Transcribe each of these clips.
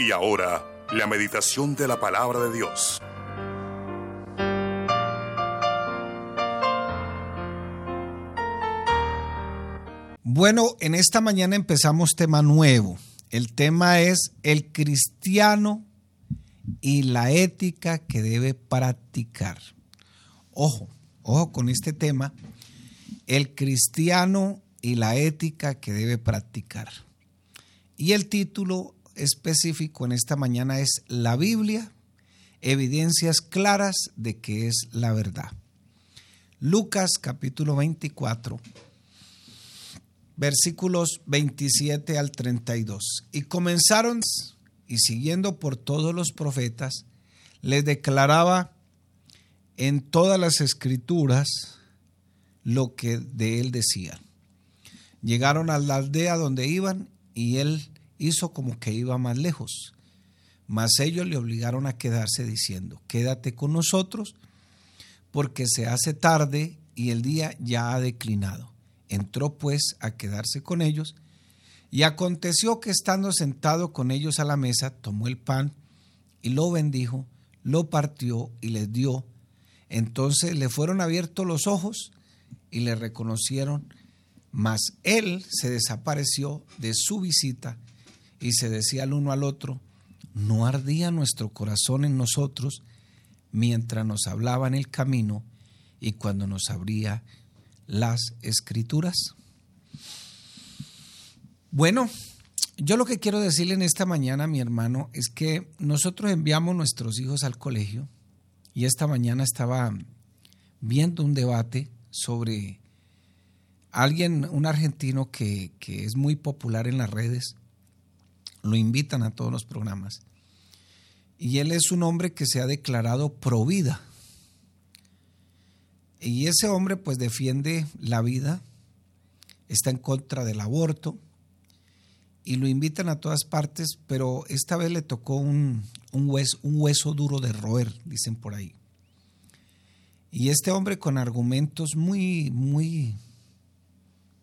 Y ahora, la meditación de la palabra de Dios. Bueno, en esta mañana empezamos tema nuevo. El tema es el cristiano y la ética que debe practicar. Ojo, ojo con este tema, el cristiano y la ética que debe practicar. Y el título específico en esta mañana es La Biblia, evidencias claras de que es la verdad. Lucas capítulo 24, versículos 27 al 32. Y comenzaron y siguiendo por todos los profetas, les declaraba en todas las escrituras lo que de él decían. Llegaron a la aldea donde iban y él hizo como que iba más lejos. Mas ellos le obligaron a quedarse diciendo, quédate con nosotros porque se hace tarde y el día ya ha declinado. Entró pues a quedarse con ellos y aconteció que estando sentado con ellos a la mesa, tomó el pan y lo bendijo, lo partió y les dio. Entonces le fueron abiertos los ojos y le reconocieron, mas él se desapareció de su visita y se decía el uno al otro, ¿no ardía nuestro corazón en nosotros mientras nos hablaba en el camino y cuando nos abría las escrituras? Bueno, yo lo que quiero decirle en esta mañana, mi hermano, es que nosotros enviamos nuestros hijos al colegio y esta mañana estaba viendo un debate sobre alguien, un argentino que, que es muy popular en las redes, lo invitan a todos los programas. Y él es un hombre que se ha declarado pro vida. Y ese hombre pues defiende la vida, está en contra del aborto y lo invitan a todas partes, pero esta vez le tocó un, hueso, un hueso duro de roer, dicen por ahí. Y este hombre con argumentos muy, muy,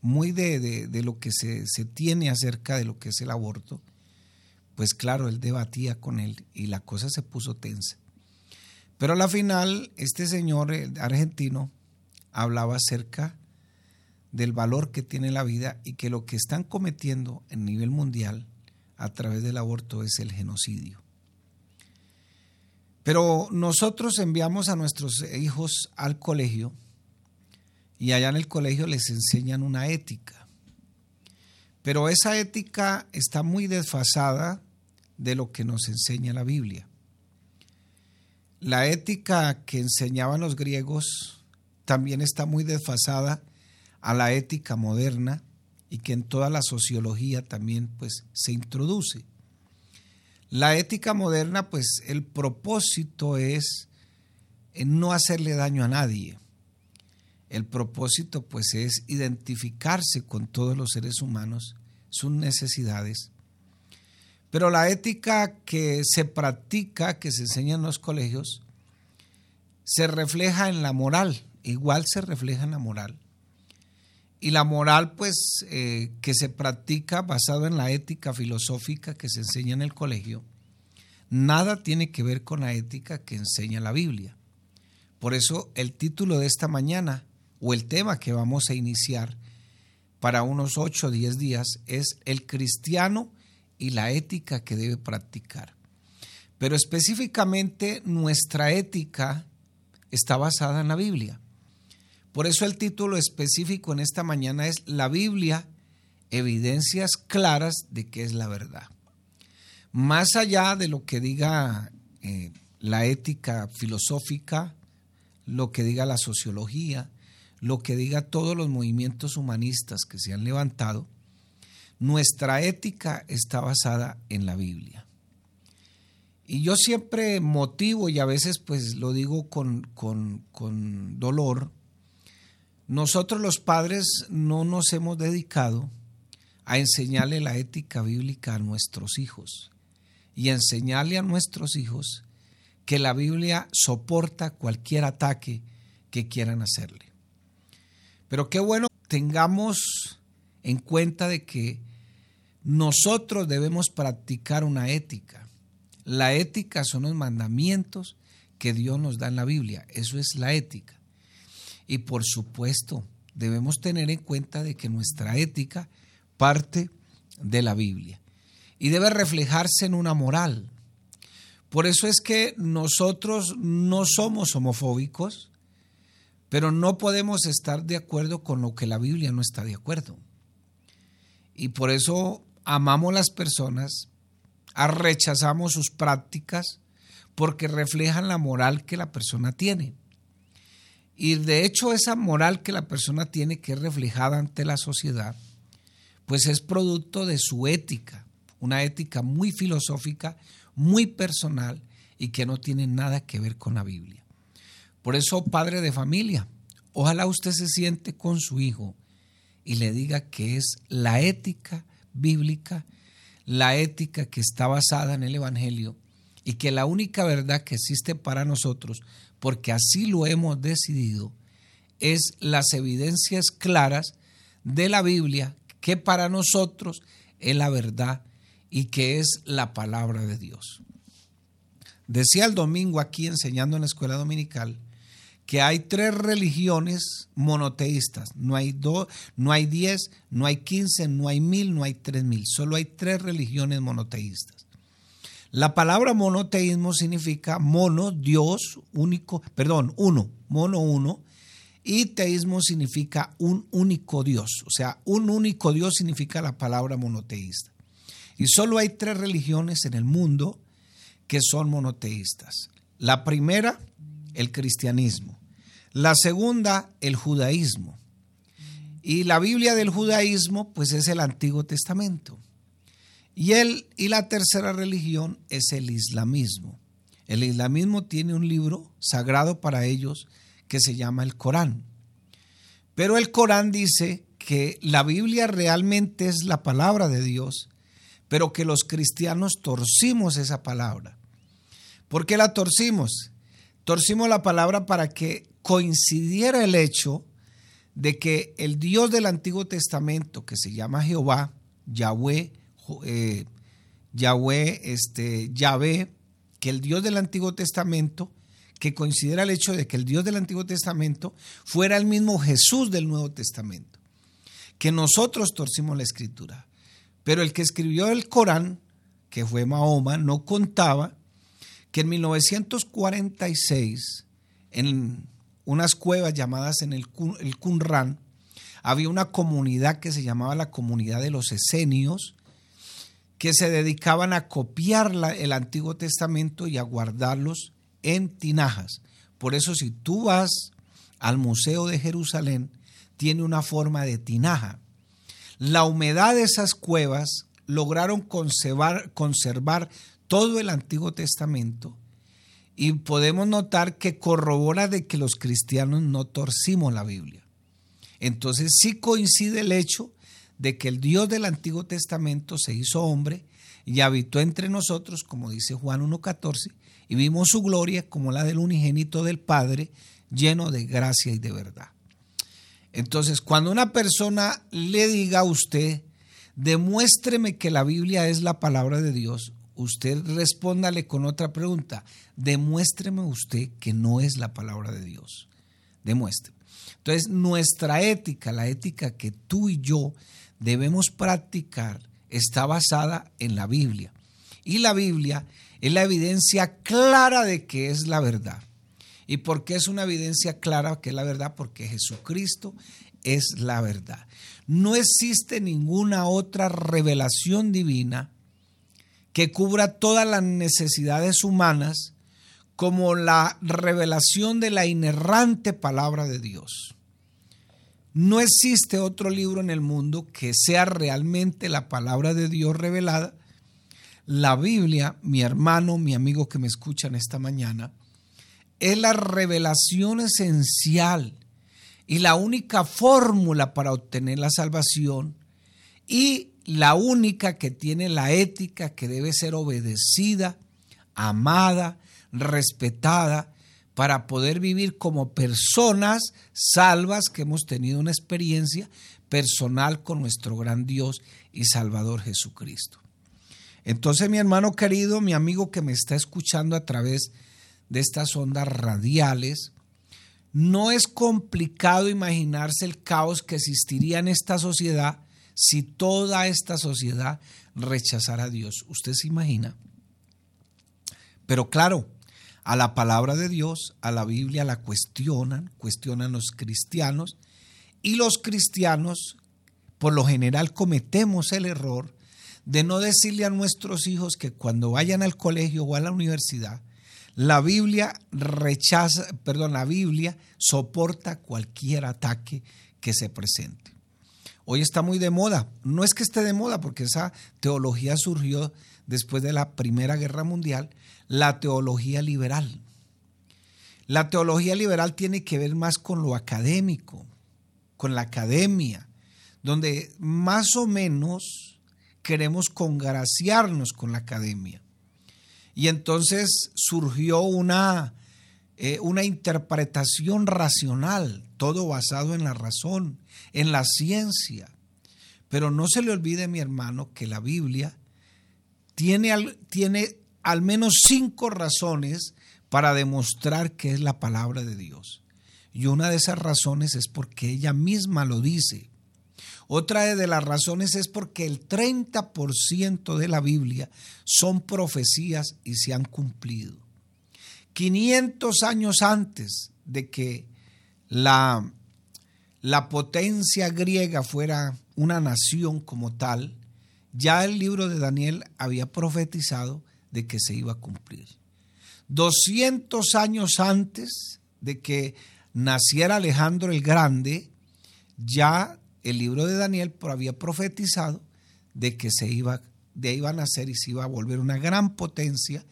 muy de, de, lo que se, se, tiene acerca de lo que es el aborto, pues claro, él debatía con él y la cosa se puso tensa. Pero a la final, este señor argentino hablaba acerca del valor que tiene la vida y que lo que están cometiendo en nivel mundial a través del aborto es el genocidio. Pero nosotros enviamos a nuestros hijos al colegio y allá en el colegio les enseñan una ética. Pero esa ética está muy desfasada de lo que nos enseña la Biblia. La ética que enseñaban los griegos también está muy desfasada a la ética moderna y que en toda la sociología también pues se introduce. La ética moderna pues el propósito es no hacerle daño a nadie. El propósito pues es identificarse con todos los seres humanos, sus necesidades pero la ética que se practica, que se enseña en los colegios, se refleja en la moral, igual se refleja en la moral. Y la moral, pues, eh, que se practica basado en la ética filosófica que se enseña en el colegio, nada tiene que ver con la ética que enseña la Biblia. Por eso el título de esta mañana, o el tema que vamos a iniciar para unos 8 o 10 días, es El cristiano y la ética que debe practicar. Pero específicamente nuestra ética está basada en la Biblia. Por eso el título específico en esta mañana es La Biblia, evidencias claras de que es la verdad. Más allá de lo que diga eh, la ética filosófica, lo que diga la sociología, lo que diga todos los movimientos humanistas que se han levantado, nuestra ética está basada en la Biblia. Y yo siempre motivo, y a veces pues lo digo con, con dolor, nosotros los padres no nos hemos dedicado a enseñarle la ética bíblica a nuestros hijos y enseñarle a nuestros hijos que la Biblia soporta cualquier ataque que quieran hacerle. Pero qué bueno tengamos en cuenta de que nosotros debemos practicar una ética. La ética son los mandamientos que Dios nos da en la Biblia. Eso es la ética. Y por supuesto, debemos tener en cuenta de que nuestra ética parte de la Biblia y debe reflejarse en una moral. Por eso es que nosotros no somos homofóbicos, pero no podemos estar de acuerdo con lo que la Biblia no está de acuerdo. Y por eso amamos las personas, rechazamos sus prácticas, porque reflejan la moral que la persona tiene. Y de hecho esa moral que la persona tiene, que es reflejada ante la sociedad, pues es producto de su ética, una ética muy filosófica, muy personal y que no tiene nada que ver con la Biblia. Por eso, padre de familia, ojalá usted se siente con su hijo y le diga que es la ética bíblica, la ética que está basada en el Evangelio y que la única verdad que existe para nosotros, porque así lo hemos decidido, es las evidencias claras de la Biblia que para nosotros es la verdad y que es la palabra de Dios. Decía el domingo aquí enseñando en la escuela dominical que hay tres religiones monoteístas. No hay dos, no hay diez, no hay quince, no hay mil, no hay tres mil. Solo hay tres religiones monoteístas. La palabra monoteísmo significa mono, Dios, único, perdón, uno, mono uno, y teísmo significa un único Dios. O sea, un único Dios significa la palabra monoteísta. Y solo hay tres religiones en el mundo que son monoteístas. La primera, el cristianismo. La segunda, el judaísmo. Y la Biblia del judaísmo, pues es el Antiguo Testamento. Y, él, y la tercera religión es el islamismo. El islamismo tiene un libro sagrado para ellos que se llama el Corán. Pero el Corán dice que la Biblia realmente es la palabra de Dios pero que los cristianos torcimos esa palabra. ¿Por qué la torcimos? Torcimos la palabra para que coincidiera el hecho de que el Dios del Antiguo Testamento, que se llama Jehová, Yahweh, eh, Yahweh, este, Yahvé, que el Dios del Antiguo Testamento, que considera el hecho de que el Dios del Antiguo Testamento fuera el mismo Jesús del Nuevo Testamento, que nosotros torcimos la escritura. Pero el que escribió el Corán, que fue Mahoma, no contaba que en 1946, en unas cuevas llamadas en el, el Qumran, había una comunidad que se llamaba la comunidad de los esenios, que se dedicaban a copiar el Antiguo Testamento y a guardarlos en tinajas. Por eso si tú vas al Museo de Jerusalén, tiene una forma de tinaja. La humedad de esas cuevas lograron conservar, conservar todo el Antiguo Testamento y podemos notar que corrobora de que los cristianos no torcimos la Biblia. Entonces sí coincide el hecho de que el Dios del Antiguo Testamento se hizo hombre y habitó entre nosotros, como dice Juan 1.14, y vimos su gloria como la del unigénito del Padre, lleno de gracia y de verdad. Entonces, cuando una persona le diga a usted, demuéstreme que la Biblia es la palabra de Dios, usted respóndale con otra pregunta, demuéstreme usted que no es la palabra de Dios. Demuestre. Entonces, nuestra ética, la ética que tú y yo debemos practicar, está basada en la Biblia. Y la Biblia es la evidencia clara de que es la verdad. ¿Y por qué es una evidencia clara que es la verdad? Porque Jesucristo es la verdad. No existe ninguna otra revelación divina que cubra todas las necesidades humanas como la revelación de la inerrante palabra de Dios. No existe otro libro en el mundo que sea realmente la palabra de Dios revelada. La Biblia, mi hermano, mi amigo que me escuchan esta mañana, es la revelación esencial y la única fórmula para obtener la salvación y la única que tiene la ética que debe ser obedecida, amada, respetada, para poder vivir como personas salvas que hemos tenido una experiencia, personal con nuestro gran Dios y Salvador Jesucristo. Entonces, mi hermano querido, mi amigo que me está escuchando a través de estas ondas radiales, no es complicado imaginarse el caos que existiría en esta sociedad si toda esta sociedad rechazara a Dios. ¿Usted se imagina? Pero claro, a la palabra de Dios, a la Biblia la cuestionan, cuestionan los cristianos, y los cristianos, por lo general, cometemos el error de no decirle a nuestros hijos que cuando vayan al colegio o a la universidad, la Biblia rechaza, perdón, la Biblia soporta cualquier ataque que se presente. Hoy está muy de moda. No es que esté de moda, porque esa teología surgió después de la Primera Guerra Mundial, la teología liberal. La teología liberal tiene que ver más con lo académico, con la academia, donde más o menos queremos congraciarnos con la academia. Y entonces surgió una, eh, una interpretación racional, todo basado en la razón, en la ciencia. Pero no se le olvide, mi hermano, que la Biblia tiene, tiene al menos cinco razones para demostrar que es la palabra de Dios. Y una de esas razones es porque ella misma lo dice. Otra de las razones es porque el 30% de la Biblia son profecías y se han cumplido. 500 años antes de que la, la potencia griega fuera una nación como tal, ya el libro de Daniel había profetizado de que se iba a cumplir. 200 años antes de que naciera Alejandro el Grande, ya el libro de Daniel había profetizado de que se iba, de iba a nacer y se iba a volver una gran potencia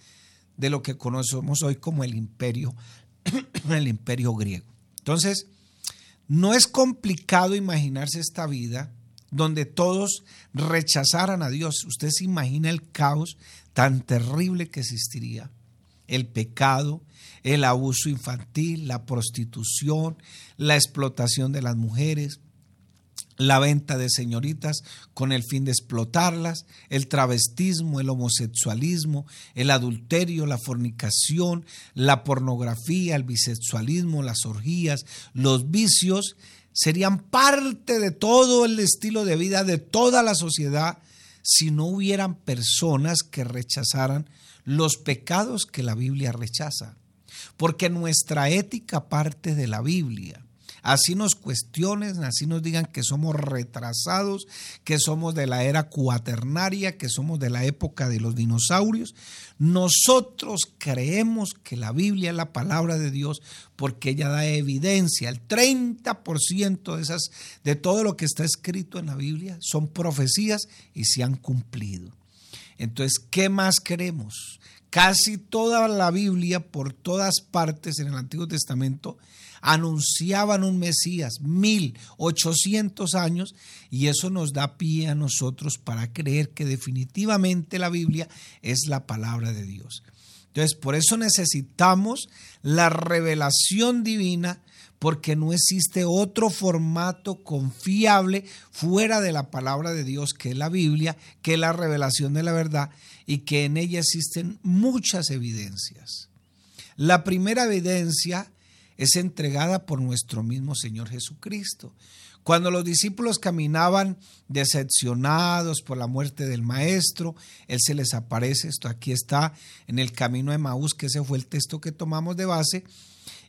de lo que conocemos hoy como el imperio, el imperio griego. Entonces, no es complicado imaginarse esta vida donde todos rechazaran a Dios. Usted se imagina el caos tan terrible que existiría, el pecado, el abuso infantil, la prostitución, la explotación de las mujeres, la venta de señoritas con el fin de explotarlas, el travestismo, el homosexualismo, el adulterio, la fornicación, la pornografía, el bisexualismo, las orgías, los vicios, serían parte de todo el estilo de vida de toda la sociedad si no hubieran personas que rechazaran los pecados que la Biblia rechaza porque nuestra ética parte de la Biblia. Así nos cuestionen, así nos digan que somos retrasados, que somos de la era cuaternaria, que somos de la época de los dinosaurios. Nosotros creemos que la Biblia es la palabra de Dios porque ella da evidencia. El 30% de, esas, de todo lo que está escrito en la Biblia son profecías y se han cumplido. Entonces, ¿qué más queremos? Casi toda la Biblia, por todas partes en el Antiguo Testamento, anunciaban un Mesías, mil ochocientos años, y eso nos da pie a nosotros para creer que definitivamente la Biblia es la palabra de Dios. Entonces, por eso necesitamos la revelación divina porque no existe otro formato confiable fuera de la palabra de Dios, que es la Biblia, que es la revelación de la verdad, y que en ella existen muchas evidencias. La primera evidencia es entregada por nuestro mismo Señor Jesucristo. Cuando los discípulos caminaban decepcionados por la muerte del Maestro, Él se les aparece, esto aquí está en el camino de Maús, que ese fue el texto que tomamos de base,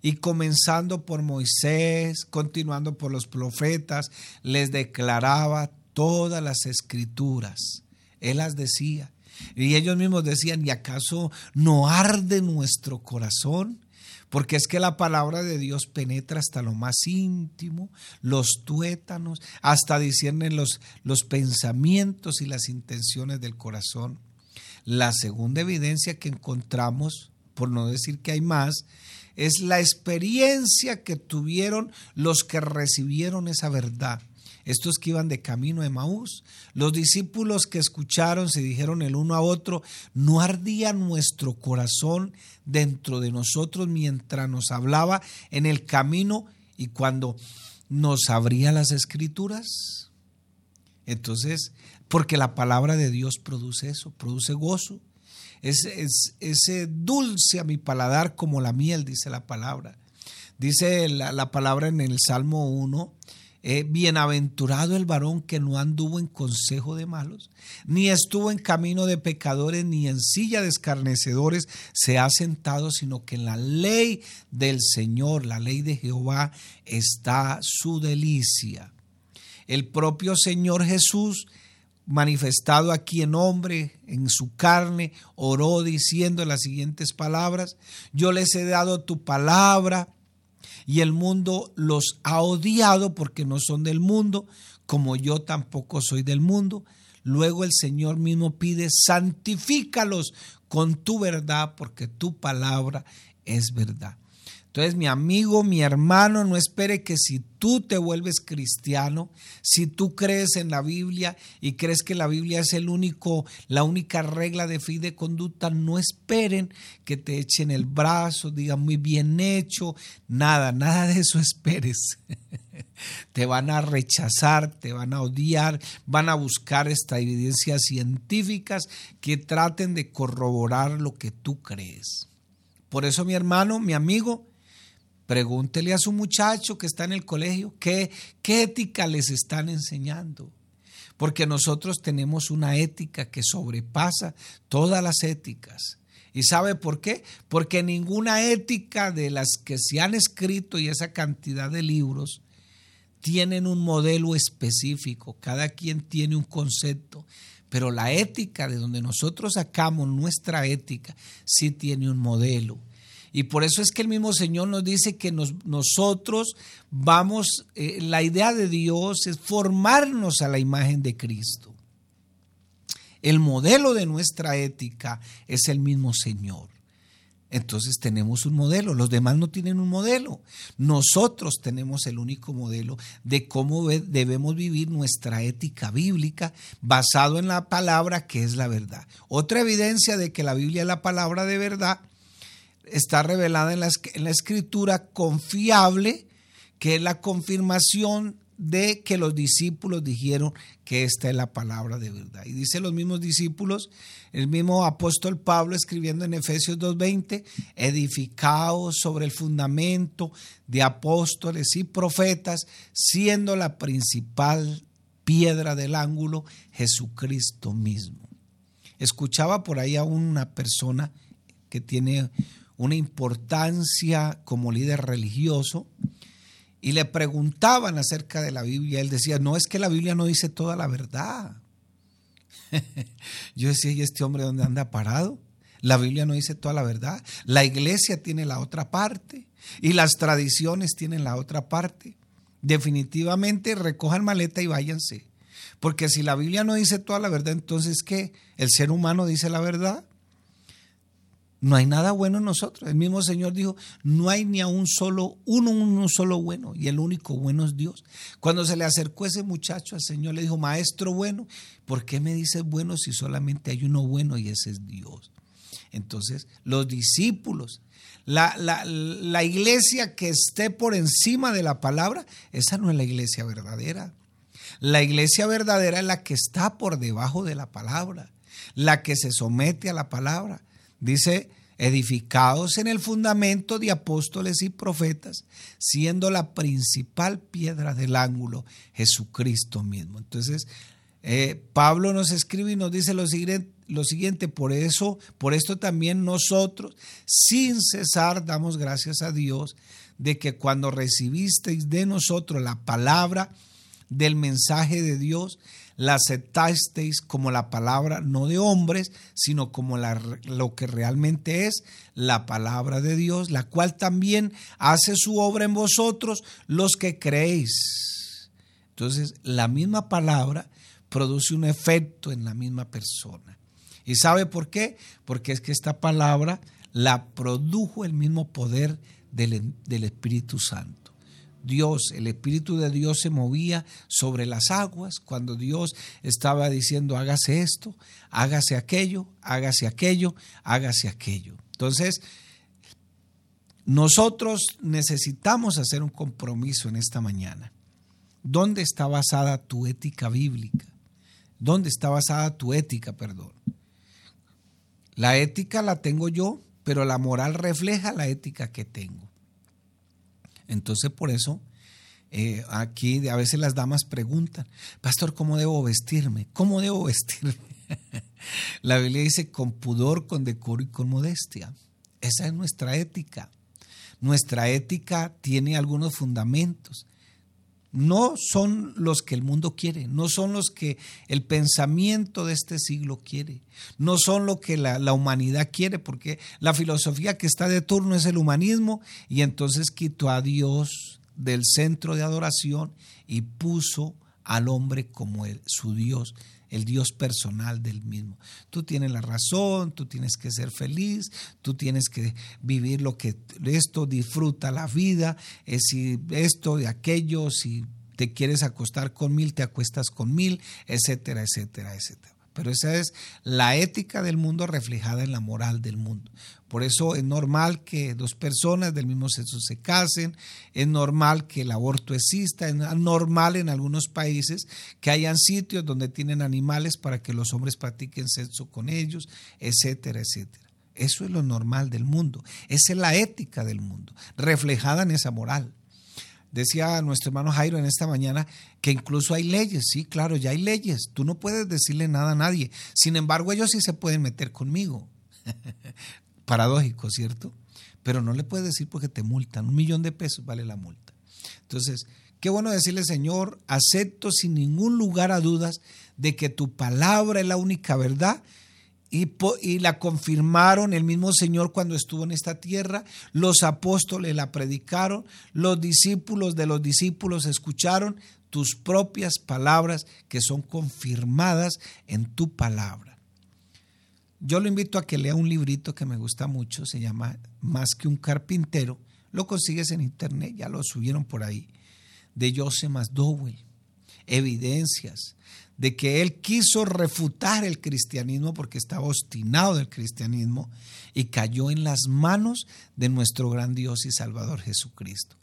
y comenzando por Moisés, continuando por los profetas, les declaraba todas las escrituras. Él las decía. Y ellos mismos decían, ¿y acaso no arde nuestro corazón? Porque es que la palabra de Dios penetra hasta lo más íntimo, los tuétanos, hasta disciernen los, los pensamientos y las intenciones del corazón. La segunda evidencia que encontramos, por no decir que hay más, es la experiencia que tuvieron los que recibieron esa verdad. Estos que iban de camino de Maús, los discípulos que escucharon se dijeron el uno a otro, ¿no ardía nuestro corazón dentro de nosotros mientras nos hablaba en el camino y cuando ¿nos abría las escrituras? Entonces, porque la palabra de Dios produce eso, produce gozo. Es, ese dulce a mi paladar como la miel, dice la palabra. Dice la, la palabra en el Salmo 1, eh, bienaventurado el varón que no anduvo en consejo de malos, ni estuvo en camino de pecadores, ni en silla de escarnecedores se ha sentado, sino que en la ley del Señor, la ley de Jehová, está su delicia. El propio Señor Jesús manifestado aquí en hombre, en su carne, oró diciendo las siguientes palabras, yo les he dado tu palabra y el mundo los ha odiado porque no son del mundo, como yo tampoco soy del mundo. Luego el Señor mismo pide, santifícalos con tu verdad, porque tu palabra es verdad. Entonces, mi amigo, mi hermano, no espere que si tú te vuelves cristiano, si tú crees en la Biblia y crees que la Biblia es el único, la única regla de fe y de conducta, no esperen que te echen el brazo, digan muy bien hecho, nada, nada de eso esperes. te van a rechazar, te van a odiar, van a buscar esta evidencias científicas que traten de corroborar lo que tú crees. Por eso, mi hermano, mi amigo, Pregúntele a su muchacho que está en el colegio qué, qué ética les están enseñando. Porque nosotros tenemos una ética que sobrepasa todas las éticas. ¿Y sabe por qué? Porque ninguna ética de las que se han escrito y esa cantidad de libros tienen un modelo específico. Cada quien tiene un concepto. Pero la ética de donde nosotros sacamos nuestra ética sí tiene un modelo. Y por eso es que el mismo Señor nos dice que nosotros vamos, eh, la idea de Dios es formarnos a la imagen de Cristo. El modelo de nuestra ética es el mismo Señor. Entonces tenemos un modelo, los demás no tienen un modelo. Nosotros tenemos el único modelo de cómo debemos vivir nuestra ética bíblica basado en la palabra que es la verdad. Otra evidencia de que la Biblia es la palabra de verdad está revelada en la, escritura confiable, que es la confirmación de que los discípulos dijeron que esta es la palabra de verdad. Y dice los mismos discípulos, el mismo apóstol Pablo escribiendo en Efesios 2.20, edificados sobre el fundamento de apóstoles y profetas, siendo la principal piedra del ángulo Jesucristo mismo. Escuchaba por ahí a una persona que tiene una importancia como líder religioso y le preguntaban acerca de la Biblia. Él decía, no es que la Biblia no dice toda la verdad. Yo decía, ¿y este hombre dónde anda parado? La Biblia no dice toda la verdad. La iglesia tiene la otra parte y las tradiciones tienen la otra parte. Definitivamente recojan maleta y váyanse. Porque si la Biblia no dice toda la verdad, entonces ¿qué? ¿El ser humano dice la verdad? No hay nada bueno en nosotros. El mismo Señor dijo, no hay ni a un solo, uno, solo bueno, y el único bueno es Dios. Cuando se le acercó ese muchacho al Señor, le dijo, maestro bueno, ¿por qué me dices bueno si solamente hay uno bueno y ese es Dios? Entonces, los discípulos, la, la, la iglesia que esté por encima de la palabra, esa no es la iglesia verdadera. La iglesia verdadera es la que está por debajo de la palabra, la que se somete a la palabra. Dice, edificados en el fundamento de apóstoles y profetas, siendo la principal piedra del ángulo Jesucristo mismo. Entonces, eh, Pablo nos escribe y nos dice lo siguiente, lo siguiente, por eso, por esto también nosotros, sin cesar, damos gracias a Dios de que cuando recibisteis de nosotros la palabra del mensaje de Dios, la aceptasteis como la palabra no de hombres, sino como la, lo que realmente es la palabra de Dios, la cual también hace su obra en vosotros los que creéis. Entonces, la misma palabra produce un efecto en la misma persona. ¿Y sabe por qué? Porque es que esta palabra la produjo el mismo poder del, del Espíritu Santo. Dios, el Espíritu de Dios se movía sobre las aguas cuando Dios estaba diciendo hágase esto, hágase aquello, hágase aquello, hágase aquello. Entonces, nosotros necesitamos hacer un compromiso en esta mañana. ¿Dónde está basada tu ética bíblica? ¿Dónde está basada tu ética, perdón? La ética la tengo yo, pero la moral refleja la ética que tengo. Entonces, por eso, eh, aquí a veces las damas preguntan, pastor, ¿cómo debo vestirme? ¿Cómo debo vestirme? la Biblia dice, con pudor, con decoro y con modestia. Esa es nuestra ética. Nuestra ética tiene algunos fundamentos no son los que el mundo quiere, no son los que el pensamiento de este siglo quiere, no son lo que la, humanidad quiere, porque la filosofía que está de turno es el humanismo y entonces quitó a Dios del centro de adoración y puso al hombre como su Dios el Dios personal del mismo. Tú tienes la razón, tú tienes que ser feliz, tú tienes que vivir lo que esto, disfruta la vida, es si esto y aquello, si te quieres acostar con mil, te acuestas con mil, etcétera, etcétera, etcétera. Pero esa es la ética del mundo reflejada en la moral del mundo. Por eso es normal que dos personas del mismo sexo se casen, es normal que el aborto exista, es normal en algunos países que hayan sitios donde tienen animales para que los hombres practiquen sexo con ellos, etcétera, etcétera. Eso es lo normal del mundo. Esa es la ética del mundo, reflejada en esa moral. Decía nuestro hermano Jairo en esta mañana que incluso hay leyes, sí, claro, ya hay leyes. Tú no puedes decirle nada a nadie. Sin embargo, ellos sí se pueden meter conmigo. Paradójico, ¿cierto? Pero no le puedes decir porque te multan. Un millón de pesos vale la multa. Entonces, qué bueno decirle, Señor, acepto sin ningún lugar a dudas de que tu palabra es la única verdad y, la confirmaron el mismo Señor cuando estuvo en esta tierra, los apóstoles la predicaron, los discípulos de los discípulos escucharon tus propias palabras que son confirmadas en tu palabra. Yo lo invito a que lea un librito que me gusta mucho, se llama Más que un carpintero, lo consigues en internet, ya lo subieron por ahí, de Joseph McDowell, evidencias, de que él quiso refutar el cristianismo porque estaba obstinado del cristianismo y cayó en las manos de nuestro gran Dios y Salvador Jesucristo.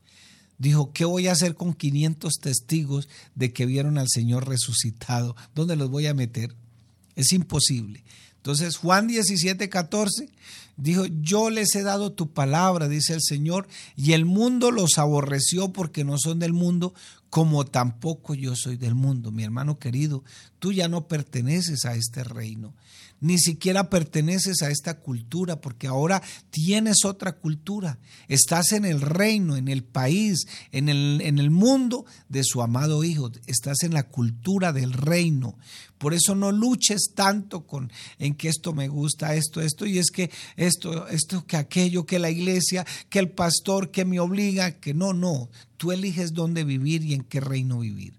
Dijo, ¿qué voy a hacer con 500 testigos de que vieron al Señor resucitado? ¿Dónde los voy a meter? Es imposible. Entonces Juan 17, 14 dijo, yo les he dado tu palabra, dice el Señor, y el mundo los aborreció porque no son del mundo, como tampoco yo soy del mundo. Mi hermano querido, tú ya no perteneces a este reino, ni siquiera perteneces a esta cultura, porque ahora tienes otra cultura. Estás en el reino, en el país, en el, en el mundo de su amado Hijo. Estás en la cultura del reino. Por eso no luches tanto con en que esto me gusta, esto, esto, y es que esto, esto, que aquello, que la iglesia, que el pastor, que me obliga, que no, no. Tú eliges dónde vivir y en qué reino vivir.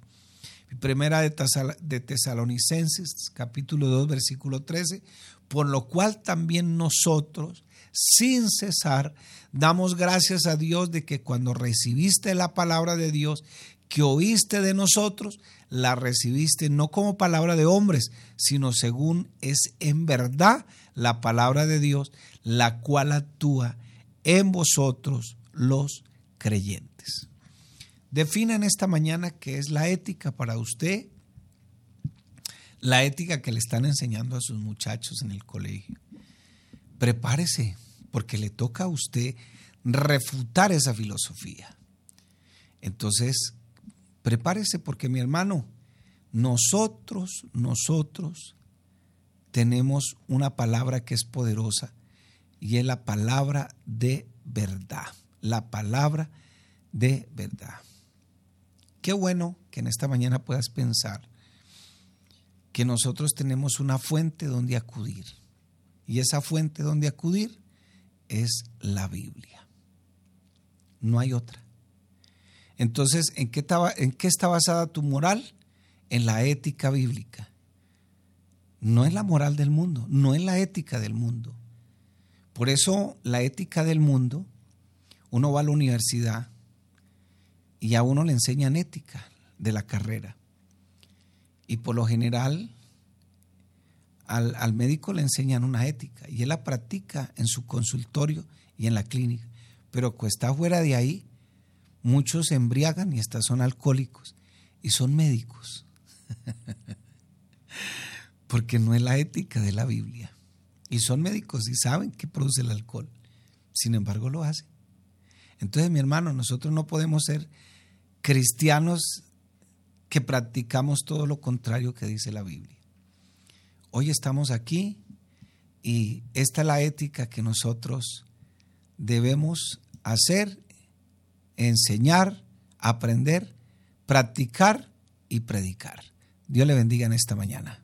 Primera de Tesalonicenses, capítulo 2, versículo 13, por lo cual también nosotros, sin cesar, damos gracias a Dios de que cuando recibiste la palabra de Dios que oíste de nosotros, la recibiste no como palabra de hombres, sino según es en verdad la palabra de Dios, la cual actúa en vosotros los creyentes. Defina en esta mañana qué es la ética para usted, la ética que le están enseñando a sus muchachos en el colegio. Prepárese, porque le toca a usted refutar esa filosofía. Entonces, prepárese porque mi hermano, nosotros, nosotros tenemos una palabra que es poderosa y es la palabra de verdad, la palabra de verdad. Qué bueno que en esta mañana puedas pensar que nosotros tenemos una fuente donde acudir. Y esa fuente donde acudir es la Biblia. No hay otra. Entonces, ¿en qué, está, ¿en qué está basada tu moral? En la ética bíblica. No es la moral del mundo, no es la ética del mundo. Por eso la ética del mundo, uno va a la universidad y a uno le enseñan ética de la carrera. Y por lo general al, al, médico le enseñan una ética y él la practica en su consultorio y en la clínica. Pero cuando está fuera de ahí, muchos se embriagan y hasta son alcohólicos. y son médicos. Porque no es la ética de la Biblia. Y son médicos y saben que produce el alcohol. Sin embargo, lo hacen. Entonces, mi hermano, nosotros no podemos ser cristianos que practicamos todo lo contrario que dice la Biblia. Hoy estamos aquí y esta es la ética que nosotros debemos hacer, enseñar, aprender, practicar y predicar. Dios le bendiga en esta mañana.